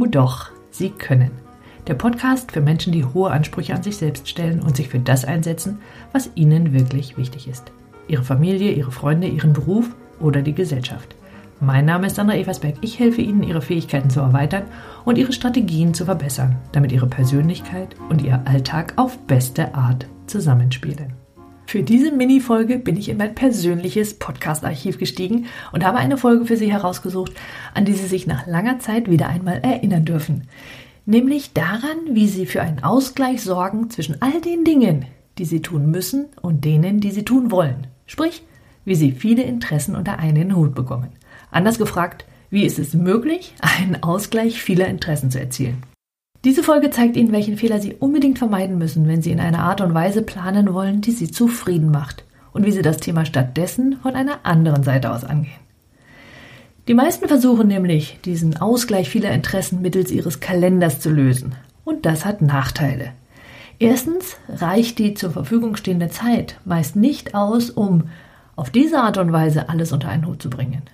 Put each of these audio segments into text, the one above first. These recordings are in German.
Oh doch, Sie können. Der Podcast für Menschen, die hohe Ansprüche an sich selbst stellen und sich für das einsetzen, was ihnen wirklich wichtig ist. Ihre Familie, ihre Freunde, ihren Beruf oder die Gesellschaft. Mein Name ist Sandra Eversberg. Ich helfe Ihnen, Ihre Fähigkeiten zu erweitern und Ihre Strategien zu verbessern, damit Ihre Persönlichkeit und Ihr Alltag auf beste Art zusammenspielen. Für diese Mini-Folge bin ich in mein persönliches Podcast-Archiv gestiegen und habe eine Folge für Sie herausgesucht, an die Sie sich nach langer Zeit wieder einmal erinnern dürfen. Nämlich daran, wie Sie für einen Ausgleich sorgen zwischen all den Dingen, die Sie tun müssen und denen, die Sie tun wollen. Sprich, wie Sie viele Interessen unter einen Hut bekommen. Anders gefragt, wie ist es möglich, einen Ausgleich vieler Interessen zu erzielen? Diese Folge zeigt Ihnen, welchen Fehler Sie unbedingt vermeiden müssen, wenn Sie in einer Art und Weise planen wollen, die Sie zufrieden macht und wie Sie das Thema stattdessen von einer anderen Seite aus angehen. Die meisten versuchen nämlich, diesen Ausgleich vieler Interessen mittels ihres Kalenders zu lösen. Und das hat Nachteile. Erstens reicht die zur Verfügung stehende Zeit meist nicht aus, um auf diese Art und Weise alles unter einen Hut zu bringen.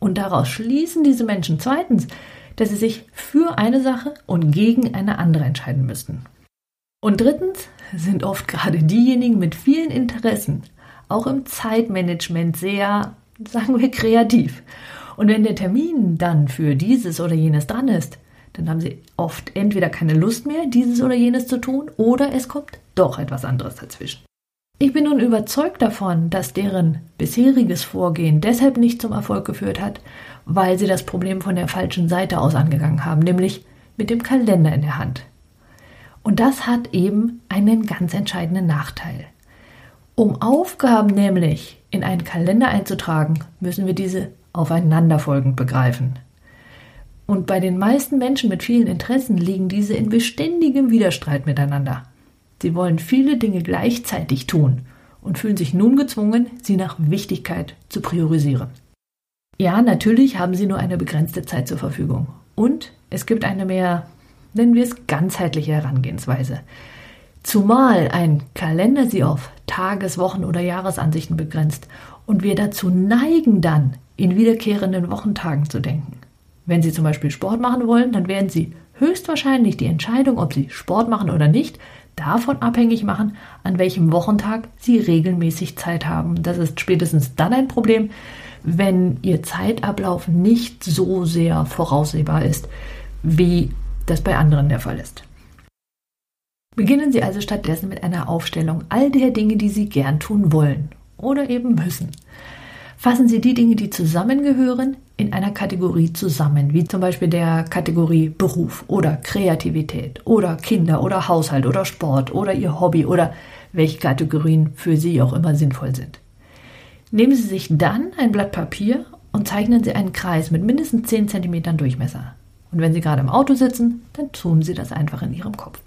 Und daraus schließen diese Menschen zweitens, dass sie sich für eine Sache und gegen eine andere entscheiden müssten. Und drittens sind oft gerade diejenigen mit vielen Interessen auch im Zeitmanagement sehr, sagen wir, kreativ. Und wenn der Termin dann für dieses oder jenes dran ist, dann haben sie oft entweder keine Lust mehr, dieses oder jenes zu tun, oder es kommt doch etwas anderes dazwischen. Ich bin nun überzeugt davon, dass deren bisheriges Vorgehen deshalb nicht zum Erfolg geführt hat, weil sie das Problem von der falschen Seite aus angegangen haben, nämlich mit dem Kalender in der Hand. Und das hat eben einen ganz entscheidenden Nachteil. Um Aufgaben nämlich in einen Kalender einzutragen, müssen wir diese aufeinanderfolgend begreifen. Und bei den meisten Menschen mit vielen Interessen liegen diese in beständigem Widerstreit miteinander. Sie wollen viele Dinge gleichzeitig tun und fühlen sich nun gezwungen, sie nach Wichtigkeit zu priorisieren. Ja, natürlich haben sie nur eine begrenzte Zeit zur Verfügung. Und es gibt eine mehr, nennen wir es, ganzheitliche Herangehensweise. Zumal ein Kalender sie auf Tages-, Wochen- oder Jahresansichten begrenzt und wir dazu neigen, dann in wiederkehrenden Wochentagen zu denken. Wenn Sie zum Beispiel Sport machen wollen, dann werden Sie höchstwahrscheinlich die Entscheidung, ob Sie Sport machen oder nicht, davon abhängig machen, an welchem Wochentag Sie regelmäßig Zeit haben. Das ist spätestens dann ein Problem, wenn Ihr Zeitablauf nicht so sehr voraussehbar ist, wie das bei anderen der Fall ist. Beginnen Sie also stattdessen mit einer Aufstellung all der Dinge, die Sie gern tun wollen oder eben müssen. Fassen Sie die Dinge, die zusammengehören, in einer Kategorie zusammen, wie zum Beispiel der Kategorie Beruf oder Kreativität oder Kinder oder Haushalt oder Sport oder Ihr Hobby oder welche Kategorien für Sie auch immer sinnvoll sind. Nehmen Sie sich dann ein Blatt Papier und zeichnen Sie einen Kreis mit mindestens 10 cm Durchmesser. Und wenn Sie gerade im Auto sitzen, dann tun Sie das einfach in Ihrem Kopf.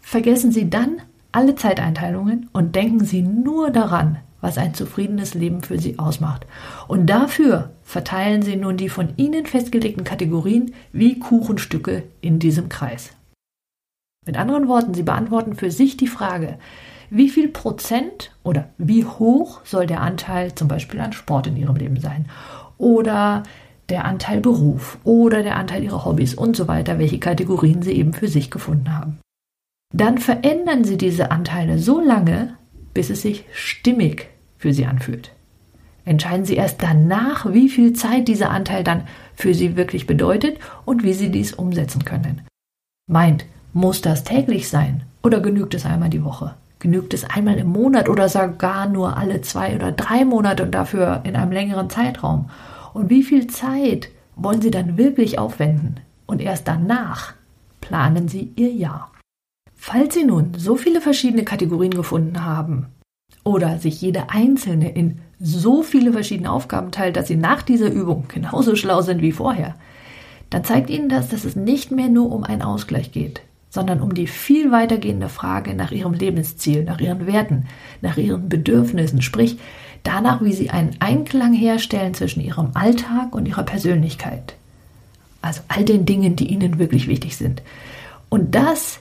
Vergessen Sie dann alle Zeiteinteilungen und denken Sie nur daran, was ein zufriedenes Leben für Sie ausmacht. Und dafür verteilen Sie nun die von Ihnen festgelegten Kategorien wie Kuchenstücke in diesem Kreis. Mit anderen Worten, Sie beantworten für sich die Frage, wie viel Prozent oder wie hoch soll der Anteil zum Beispiel an Sport in Ihrem Leben sein? Oder der Anteil Beruf oder der Anteil Ihrer Hobbys und so weiter, welche Kategorien Sie eben für sich gefunden haben. Dann verändern Sie diese Anteile so lange, bis es sich stimmig für Sie anfühlt. Entscheiden Sie erst danach, wie viel Zeit dieser Anteil dann für Sie wirklich bedeutet und wie Sie dies umsetzen können. Meint, muss das täglich sein oder genügt es einmal die Woche? Genügt es einmal im Monat oder sogar nur alle zwei oder drei Monate und dafür in einem längeren Zeitraum? Und wie viel Zeit wollen Sie dann wirklich aufwenden? Und erst danach planen Sie Ihr Jahr. Falls Sie nun so viele verschiedene Kategorien gefunden haben oder sich jede einzelne in so viele verschiedene Aufgaben teilt, dass Sie nach dieser Übung genauso schlau sind wie vorher, dann zeigt Ihnen das, dass es nicht mehr nur um einen Ausgleich geht, sondern um die viel weitergehende Frage nach Ihrem Lebensziel, nach Ihren Werten, nach Ihren Bedürfnissen, sprich danach, wie Sie einen Einklang herstellen zwischen Ihrem Alltag und Ihrer Persönlichkeit. Also all den Dingen, die Ihnen wirklich wichtig sind. Und das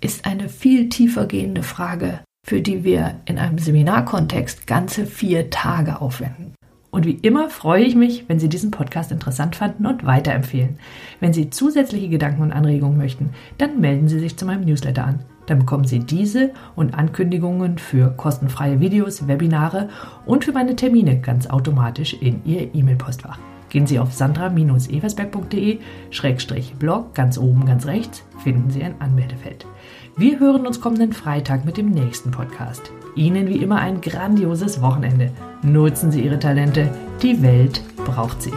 ist eine viel tiefer gehende Frage, für die wir in einem Seminarkontext ganze vier Tage aufwenden. Und wie immer freue ich mich, wenn Sie diesen Podcast interessant fanden und weiterempfehlen. Wenn Sie zusätzliche Gedanken und Anregungen möchten, dann melden Sie sich zu meinem Newsletter an. Dann bekommen Sie diese und Ankündigungen für kostenfreie Videos, Webinare und für meine Termine ganz automatisch in Ihr E-Mail-Postfach. Gehen Sie auf sandra-eversberg.de-blog, ganz oben, ganz rechts, finden Sie ein Anmeldefeld. Wir hören uns kommenden Freitag mit dem nächsten Podcast. Ihnen wie immer ein grandioses Wochenende. Nutzen Sie Ihre Talente, die Welt braucht sie.